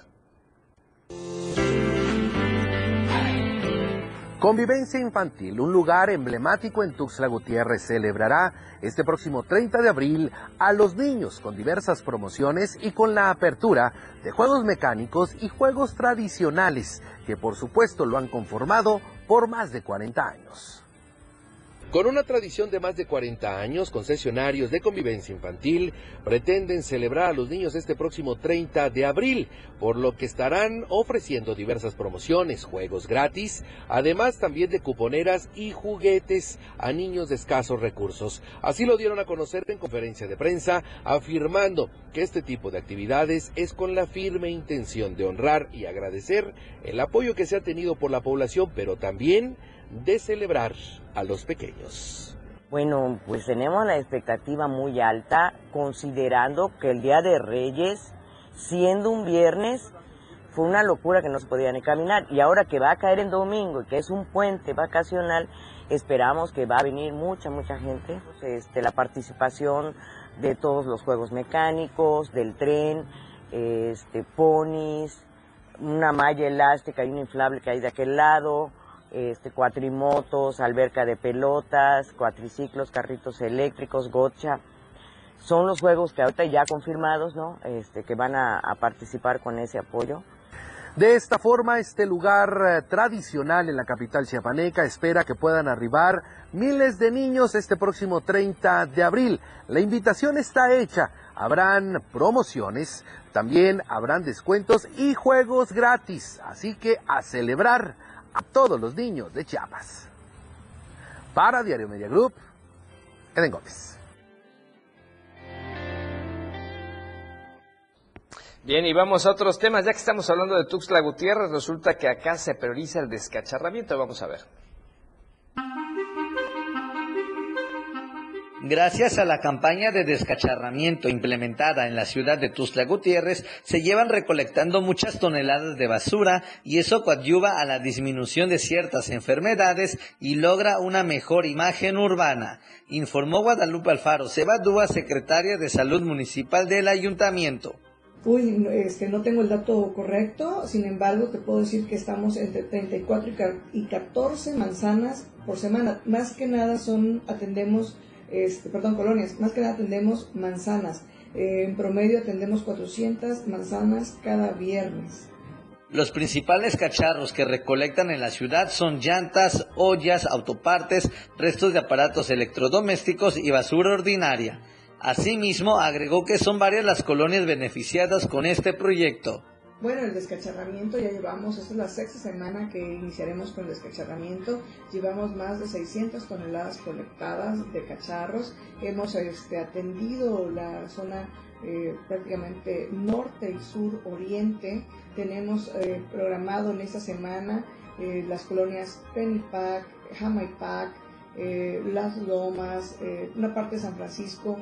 Convivencia Infantil, un lugar emblemático en Tuxtla Gutiérrez, celebrará este próximo 30 de abril a los niños con diversas promociones y con la apertura de juegos mecánicos y juegos tradicionales que por supuesto lo han conformado por más de 40 años. Con una tradición de más de 40 años, concesionarios de convivencia infantil pretenden celebrar a los niños este próximo 30 de abril, por lo que estarán ofreciendo diversas promociones, juegos gratis, además también de cuponeras y juguetes a niños de escasos recursos. Así lo dieron a conocer en conferencia de prensa, afirmando que este tipo de actividades es con la firme intención de honrar y agradecer el apoyo que se ha tenido por la población, pero también de celebrar a los pequeños. Bueno, pues tenemos la expectativa muy alta, considerando que el Día de Reyes, siendo un viernes, fue una locura que no se podía ni caminar. Y ahora que va a caer en domingo y que es un puente vacacional, esperamos que va a venir mucha, mucha gente. Este, la participación de todos los juegos mecánicos, del tren, este, ponis, una malla elástica y un inflable que hay de aquel lado, este, cuatrimotos, alberca de pelotas, cuatriciclos, carritos eléctricos, gocha. Son los juegos que ahorita ya confirmados, ¿no? Este, que van a, a participar con ese apoyo. De esta forma, este lugar eh, tradicional en la capital chiapaneca espera que puedan arribar miles de niños este próximo 30 de abril. La invitación está hecha. Habrán promociones, también habrán descuentos y juegos gratis. Así que a celebrar a todos los niños de Chiapas. Para Diario Media Group, Eden Gómez. Bien, y vamos a otros temas. Ya que estamos hablando de Tuxtla Gutiérrez, resulta que acá se prioriza el descacharramiento. Vamos a ver. Gracias a la campaña de descacharramiento implementada en la ciudad de Tuxtla Gutiérrez, se llevan recolectando muchas toneladas de basura y eso coadyuva a la disminución de ciertas enfermedades y logra una mejor imagen urbana, informó Guadalupe Alfaro Sebadúa, secretaria de Salud Municipal del Ayuntamiento. Uy, este, no tengo el dato correcto, sin embargo te puedo decir que estamos entre 34 y ca- y 14 manzanas por semana. Más que nada son, atendemos, este, perdón, colonias, más que nada atendemos manzanas. Eh, en promedio atendemos 400 manzanas cada viernes. Los principales cacharros que recolectan en la ciudad son llantas, ollas, autopartes, restos de aparatos electrodomésticos y basura ordinaria. Asimismo, agregó que son varias las colonias beneficiadas con este proyecto. Bueno, el descacharramiento ya llevamos, esta es la sexta semana que iniciaremos con el descacharramiento. Llevamos más de 600 toneladas colectadas de cacharros. Hemos este, atendido la zona eh, prácticamente norte y sur oriente. Tenemos eh, programado en esta semana eh, las colonias Pennypack, Jamaipac, eh, Las Lomas, eh, una parte de San Francisco.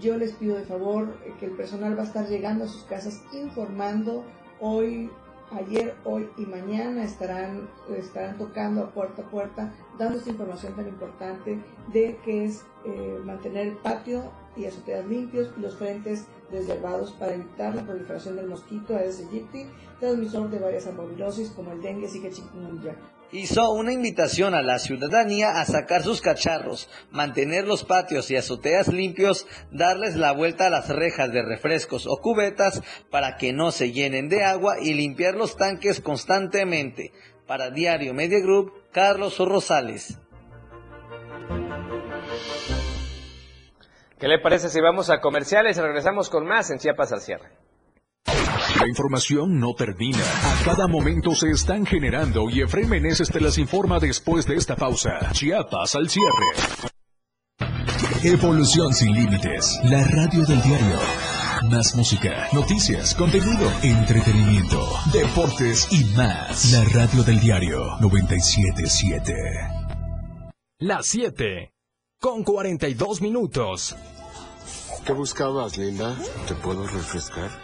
Yo les pido de favor eh, que el personal va a estar llegando a sus casas informando hoy, ayer, hoy y mañana estarán, estarán tocando a puerta a puerta, dando esta información tan importante de que es eh, mantener el patio y azoteas limpios y los frentes desherbados para evitar la proliferación del mosquito Aedes aegypti, transmisor de varias ambovilosis como el dengue, zika, chikungunya. Hizo una invitación a la ciudadanía a sacar sus cacharros, mantener los patios y azoteas limpios, darles la vuelta a las rejas de refrescos o cubetas para que no se llenen de agua y limpiar los tanques constantemente. Para Diario Media Group, Carlos Rosales. ¿Qué le parece si vamos a comerciales y regresamos con más en Chiapas al cierre? La información no termina. A cada momento se están generando y Efraín Meneses te las informa después de esta pausa. Chiapas al cierre. Evolución sin límites. La radio del diario. Más música, noticias, contenido, entretenimiento, deportes y más. La radio del diario 977. Las 7. Con 42 minutos. ¿Qué buscabas, Linda? ¿Te puedo refrescar?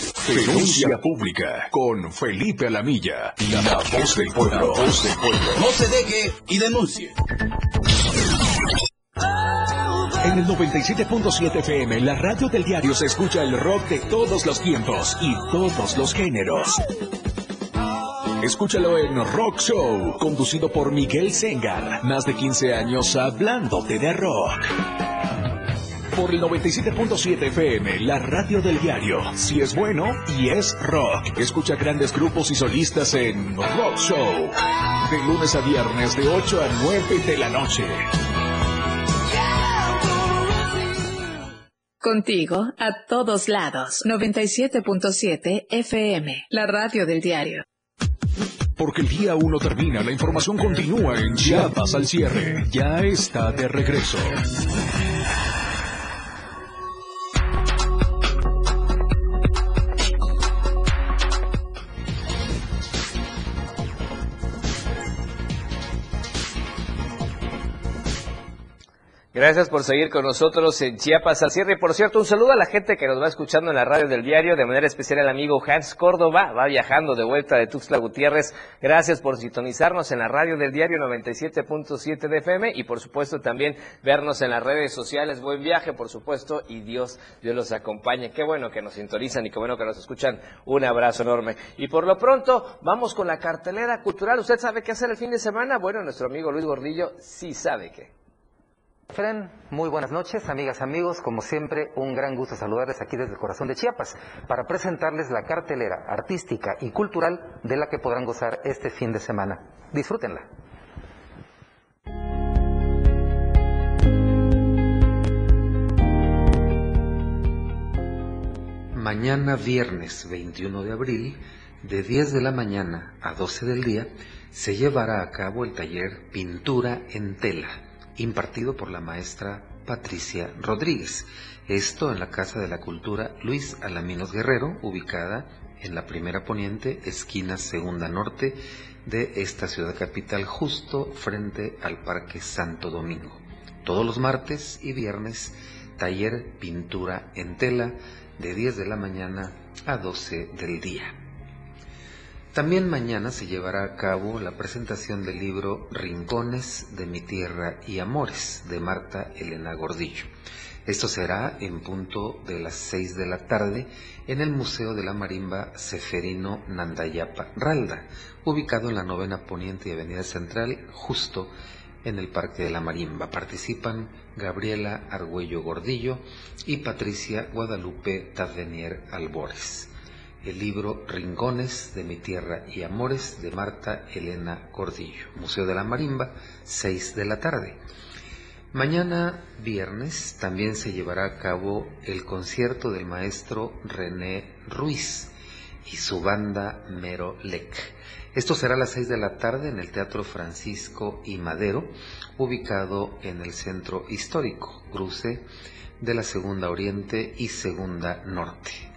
Denuncia pública con Felipe Alamilla, la voz del pueblo. Voz del pueblo. No se deje y denuncie. En el 97.7 FM, la radio del diario se escucha el rock de todos los tiempos y todos los géneros. Escúchalo en Rock Show, conducido por Miguel Sengar. Más de 15 años hablándote de rock. Por el 97.7 FM, la radio del diario. Si es bueno y es rock. Escucha grandes grupos y solistas en Rock Show. De lunes a viernes, de 8 a 9 de la noche. Contigo a todos lados. 97.7 FM, la radio del diario. Porque el día uno termina, la información continúa en Chiapas al cierre. Ya está de regreso. Gracias por seguir con nosotros en Chiapas al cierre. Y por cierto, un saludo a la gente que nos va escuchando en la radio del diario, de manera especial el amigo Hans Córdoba, va viajando de vuelta de Tuxtla Gutiérrez. Gracias por sintonizarnos en la radio del diario 97.7 de FM y por supuesto también vernos en las redes sociales. Buen viaje, por supuesto, y Dios, Dios los acompañe. Qué bueno que nos sintonizan y qué bueno que nos escuchan. Un abrazo enorme. Y por lo pronto, vamos con la cartelera cultural. ¿Usted sabe qué hacer el fin de semana? Bueno, nuestro amigo Luis Gordillo sí sabe qué. Fren, muy buenas noches, amigas, amigos. Como siempre, un gran gusto saludarles aquí desde el corazón de Chiapas para presentarles la cartelera artística y cultural de la que podrán gozar este fin de semana. Disfrútenla. Mañana viernes 21 de abril, de 10 de la mañana a 12 del día, se llevará a cabo el taller Pintura en Tela impartido por la maestra Patricia Rodríguez. Esto en la Casa de la Cultura Luis Alaminos Guerrero, ubicada en la primera poniente, esquina segunda norte de esta ciudad capital, justo frente al Parque Santo Domingo. Todos los martes y viernes, taller pintura en tela de 10 de la mañana a 12 del día. También mañana se llevará a cabo la presentación del libro Rincones de mi tierra y amores de Marta Elena Gordillo. Esto será en punto de las 6 de la tarde en el Museo de la Marimba Seferino Nandayapa Ralda, ubicado en la novena Poniente y Avenida Central, justo en el Parque de la Marimba. Participan Gabriela Argüello Gordillo y Patricia Guadalupe Tavenier Albores el libro Rincones de mi tierra y amores de Marta Elena Cordillo. Museo de la Marimba, 6 de la tarde. Mañana viernes también se llevará a cabo el concierto del maestro René Ruiz y su banda Mero Lec. Esto será a las 6 de la tarde en el Teatro Francisco y Madero, ubicado en el centro histórico, cruce de la Segunda Oriente y Segunda Norte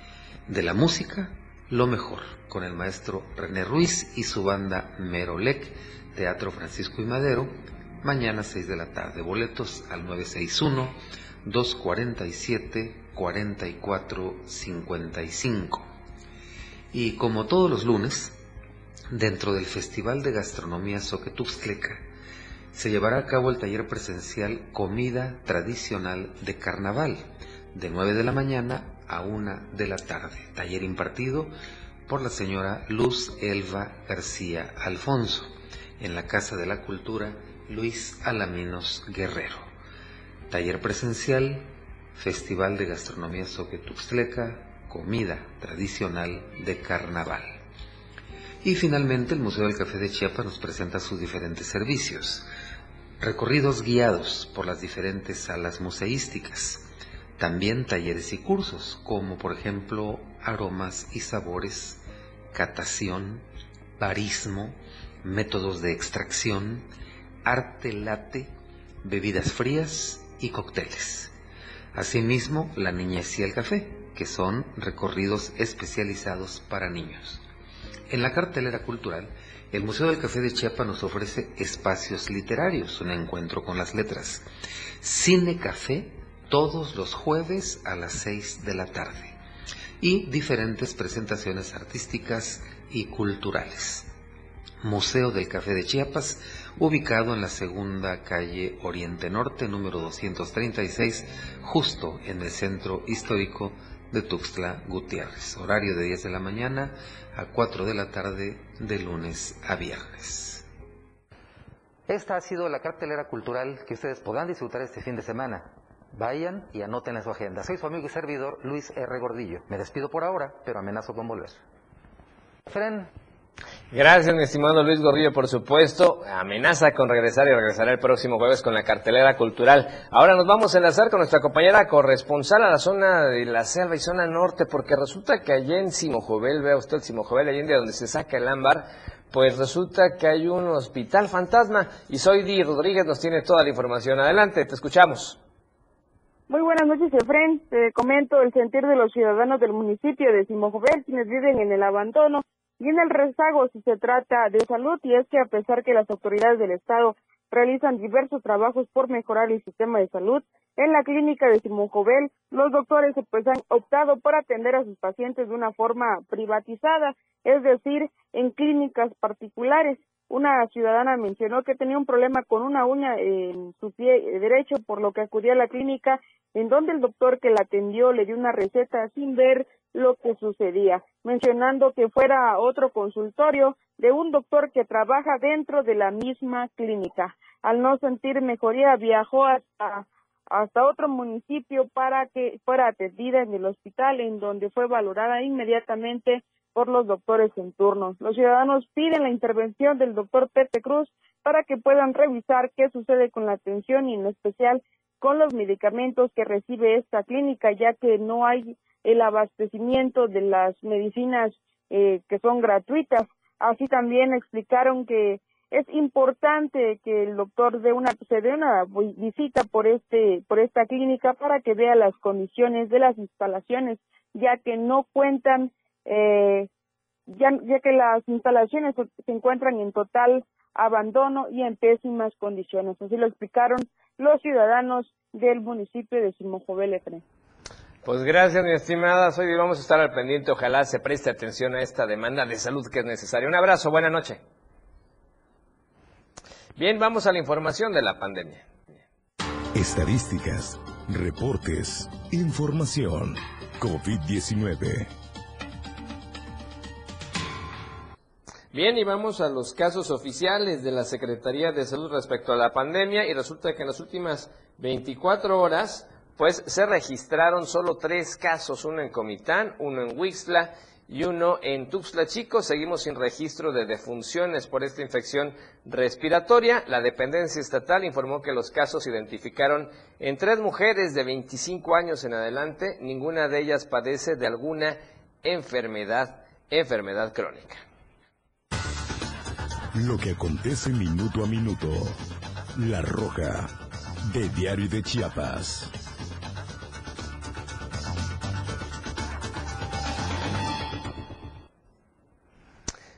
de la música, lo mejor, con el maestro René Ruiz y su banda Merolec, Teatro Francisco y Madero, mañana 6 de la tarde. Boletos al 961-247-4455. Y como todos los lunes, dentro del Festival de Gastronomía Soquetuxtleca, se llevará a cabo el taller presencial Comida Tradicional de Carnaval, de 9 de la mañana a una de la tarde. Taller impartido por la señora Luz Elva García Alfonso en la Casa de la Cultura Luis Alaminos Guerrero. Taller presencial, Festival de Gastronomía Soquetuxtleca, comida tradicional de carnaval. Y finalmente el Museo del Café de Chiapas nos presenta sus diferentes servicios. Recorridos guiados por las diferentes salas museísticas, también talleres y cursos, como por ejemplo aromas y sabores, catación, barismo, métodos de extracción, arte late, bebidas frías y cócteles. Asimismo, la niñez y el café, que son recorridos especializados para niños. En la cartelera cultural, el Museo del Café de Chiapa nos ofrece espacios literarios, un encuentro con las letras, cine café todos los jueves a las 6 de la tarde y diferentes presentaciones artísticas y culturales. Museo del Café de Chiapas, ubicado en la segunda calle Oriente Norte, número 236, justo en el centro histórico de Tuxtla Gutiérrez. Horario de 10 de la mañana a 4 de la tarde de lunes a viernes. Esta ha sido la cartelera cultural que ustedes podrán disfrutar este fin de semana. Vayan y anoten en su agenda. Soy su amigo y servidor Luis R. Gordillo. Me despido por ahora, pero amenazo con volver. Fren, Gracias, mi estimado Luis Gordillo, por supuesto. Amenaza con regresar y regresará el próximo jueves con la cartelera cultural. Ahora nos vamos a enlazar con nuestra compañera corresponsal a la zona de la selva y zona norte, porque resulta que allá en Simojovel, vea usted Simojovel, Allende, donde se saca el ámbar, pues resulta que hay un hospital fantasma y Soy Rodríguez nos tiene toda la información. Adelante, te escuchamos. Muy buenas noches, Efren. Te comento el sentir de los ciudadanos del municipio de Simojovel, quienes viven en el abandono y en el rezago si se trata de salud y es que a pesar que las autoridades del Estado realizan diversos trabajos por mejorar el sistema de salud, en la clínica de Simón Jovel, los doctores pues han optado por atender a sus pacientes de una forma privatizada, es decir, en clínicas particulares. Una ciudadana mencionó que tenía un problema con una uña en su pie derecho, por lo que acudió a la clínica, en donde el doctor que la atendió le dio una receta sin ver lo que sucedía, mencionando que fuera otro consultorio de un doctor que trabaja dentro de la misma clínica. Al no sentir mejoría, viajó hasta, hasta otro municipio para que fuera atendida en el hospital, en donde fue valorada inmediatamente por los doctores en turno. Los ciudadanos piden la intervención del doctor Pepe Cruz para que puedan revisar qué sucede con la atención y en especial con los medicamentos que recibe esta clínica, ya que no hay el abastecimiento de las medicinas eh, que son gratuitas. Así también explicaron que es importante que el doctor dé una se dé una visita por este por esta clínica para que vea las condiciones de las instalaciones, ya que no cuentan eh, ya, ya que las instalaciones se encuentran en total abandono y en pésimas condiciones. Así lo explicaron los ciudadanos del municipio de Simojovel pues gracias, mi estimada. Hoy vamos a estar al pendiente. Ojalá se preste atención a esta demanda de salud que es necesaria. Un abrazo, buena noche. Bien, vamos a la información de la pandemia. Estadísticas, reportes, información. COVID-19. Bien, y vamos a los casos oficiales de la Secretaría de Salud respecto a la pandemia y resulta que en las últimas 24 horas pues se registraron solo tres casos, uno en Comitán, uno en Huixla y uno en Tuxtla Chico. Seguimos sin registro de defunciones por esta infección respiratoria. La dependencia estatal informó que los casos se identificaron en tres mujeres de 25 años en adelante. Ninguna de ellas padece de alguna enfermedad, enfermedad crónica. Lo que acontece minuto a minuto. La Roja, de Diario de Chiapas.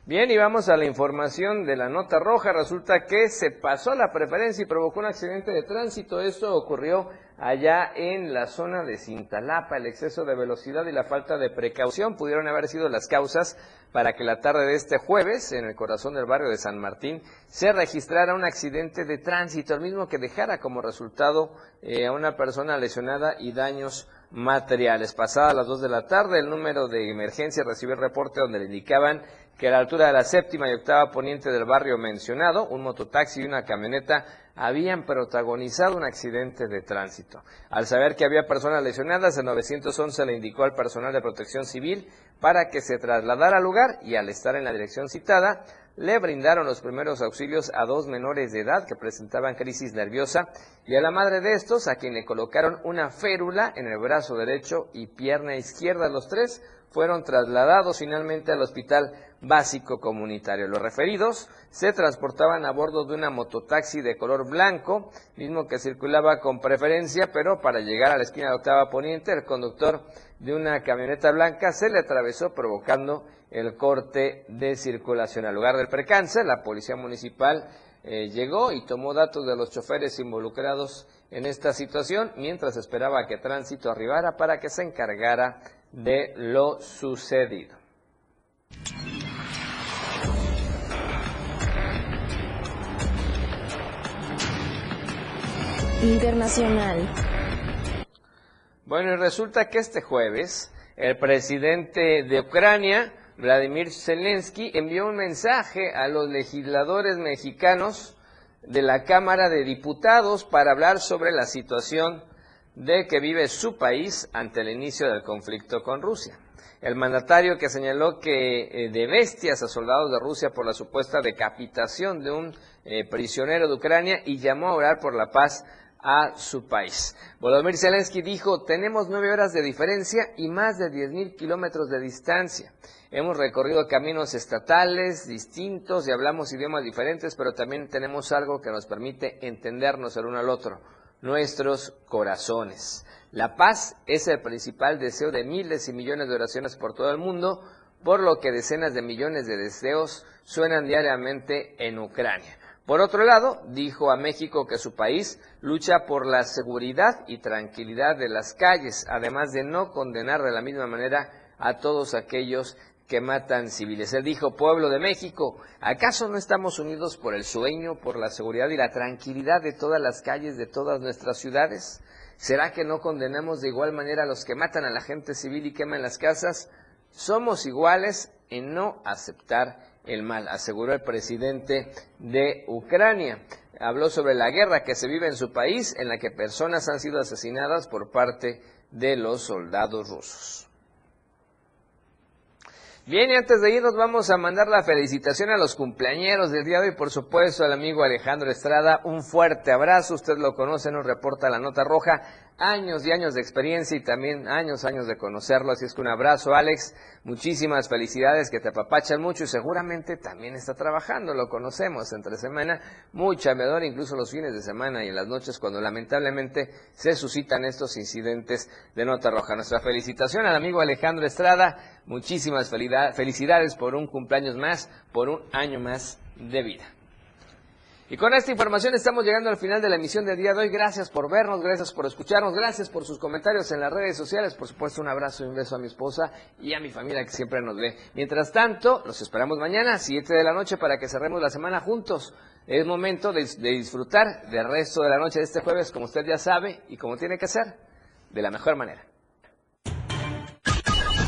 Bien, y vamos a la información de la nota roja. Resulta que se pasó la preferencia y provocó un accidente de tránsito. Esto ocurrió allá en la zona de Cintalapa. El exceso de velocidad y la falta de precaución pudieron haber sido las causas para que la tarde de este jueves, en el corazón del barrio de San Martín, se registrara un accidente de tránsito, el mismo que dejara como resultado eh, a una persona lesionada y daños materiales. Pasada las 2 de la tarde, el número de emergencia recibió el reporte donde le indicaban que a la altura de la séptima y octava poniente del barrio mencionado, un mototaxi y una camioneta habían protagonizado un accidente de tránsito. Al saber que había personas lesionadas, el 911 le indicó al personal de protección civil para que se trasladara al lugar y al estar en la dirección citada, le brindaron los primeros auxilios a dos menores de edad que presentaban crisis nerviosa y a la madre de estos, a quien le colocaron una férula en el brazo derecho y pierna izquierda. Los tres fueron trasladados finalmente al Hospital Básico Comunitario. Los referidos se transportaban a bordo de una mototaxi de color blanco, mismo que circulaba con preferencia, pero para llegar a la esquina de Octava Poniente, el conductor de una camioneta blanca se le atravesó provocando el corte de circulación. Al lugar del percance, la policía municipal eh, llegó y tomó datos de los choferes involucrados en esta situación mientras esperaba que tránsito arribara para que se encargara de lo sucedido. Internacional. Bueno, y resulta que este jueves el presidente de Ucrania, Vladimir Zelensky, envió un mensaje a los legisladores mexicanos de la Cámara de Diputados para hablar sobre la situación de que vive su país ante el inicio del conflicto con Rusia. El mandatario que señaló que eh, de bestias a soldados de Rusia por la supuesta decapitación de un eh, prisionero de Ucrania y llamó a orar por la paz a su país. Volodymyr Zelensky dijo, tenemos nueve horas de diferencia y más de diez mil kilómetros de distancia. Hemos recorrido caminos estatales distintos y hablamos idiomas diferentes, pero también tenemos algo que nos permite entendernos el uno al otro, nuestros corazones. La paz es el principal deseo de miles y millones de oraciones por todo el mundo, por lo que decenas de millones de deseos suenan diariamente en Ucrania. Por otro lado, dijo a México que su país lucha por la seguridad y tranquilidad de las calles, además de no condenar de la misma manera a todos aquellos que matan civiles. Él dijo, pueblo de México, ¿acaso no estamos unidos por el sueño, por la seguridad y la tranquilidad de todas las calles de todas nuestras ciudades? ¿Será que no condenamos de igual manera a los que matan a la gente civil y queman las casas? Somos iguales en no aceptar el mal, aseguró el presidente de Ucrania. Habló sobre la guerra que se vive en su país, en la que personas han sido asesinadas por parte de los soldados rusos. Bien, y antes de irnos vamos a mandar la felicitación a los cumpleañeros del día de hoy, por supuesto al amigo Alejandro Estrada, un fuerte abrazo, usted lo conoce, nos reporta la nota roja, años y años de experiencia y también años, años de conocerlo. Así es que un abrazo, Alex. Muchísimas felicidades, que te apapachan mucho y seguramente también está trabajando. Lo conocemos entre semana, muy chambeador, incluso los fines de semana y en las noches cuando lamentablemente se suscitan estos incidentes de nota roja. Nuestra felicitación al amigo Alejandro Estrada. Muchísimas felicidades por un cumpleaños más, por un año más de vida. Y con esta información estamos llegando al final de la emisión del día de hoy. Gracias por vernos, gracias por escucharnos, gracias por sus comentarios en las redes sociales. Por supuesto, un abrazo y un beso a mi esposa y a mi familia que siempre nos ve. Mientras tanto, los esperamos mañana a 7 de la noche para que cerremos la semana juntos. Es momento de, de disfrutar del resto de la noche de este jueves, como usted ya sabe y como tiene que ser, de la mejor manera.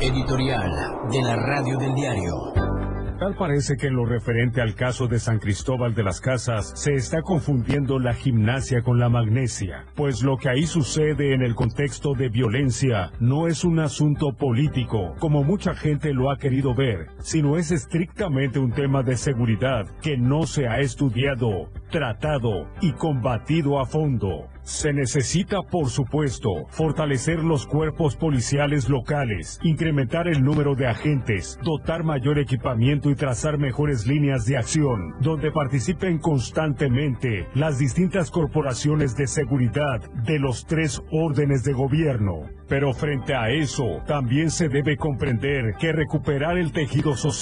Editorial de la Radio del Diario. Tal parece que en lo referente al caso de San Cristóbal de las Casas se está confundiendo la gimnasia con la magnesia, pues lo que ahí sucede en el contexto de violencia no es un asunto político, como mucha gente lo ha querido ver, sino es estrictamente un tema de seguridad que no se ha estudiado, tratado y combatido a fondo. Se necesita, por supuesto, fortalecer los cuerpos policiales locales, incrementar el número de agentes, dotar mayor equipamiento y trazar mejores líneas de acción, donde participen constantemente las distintas corporaciones de seguridad de los tres órdenes de gobierno. Pero frente a eso, también se debe comprender que recuperar el tejido social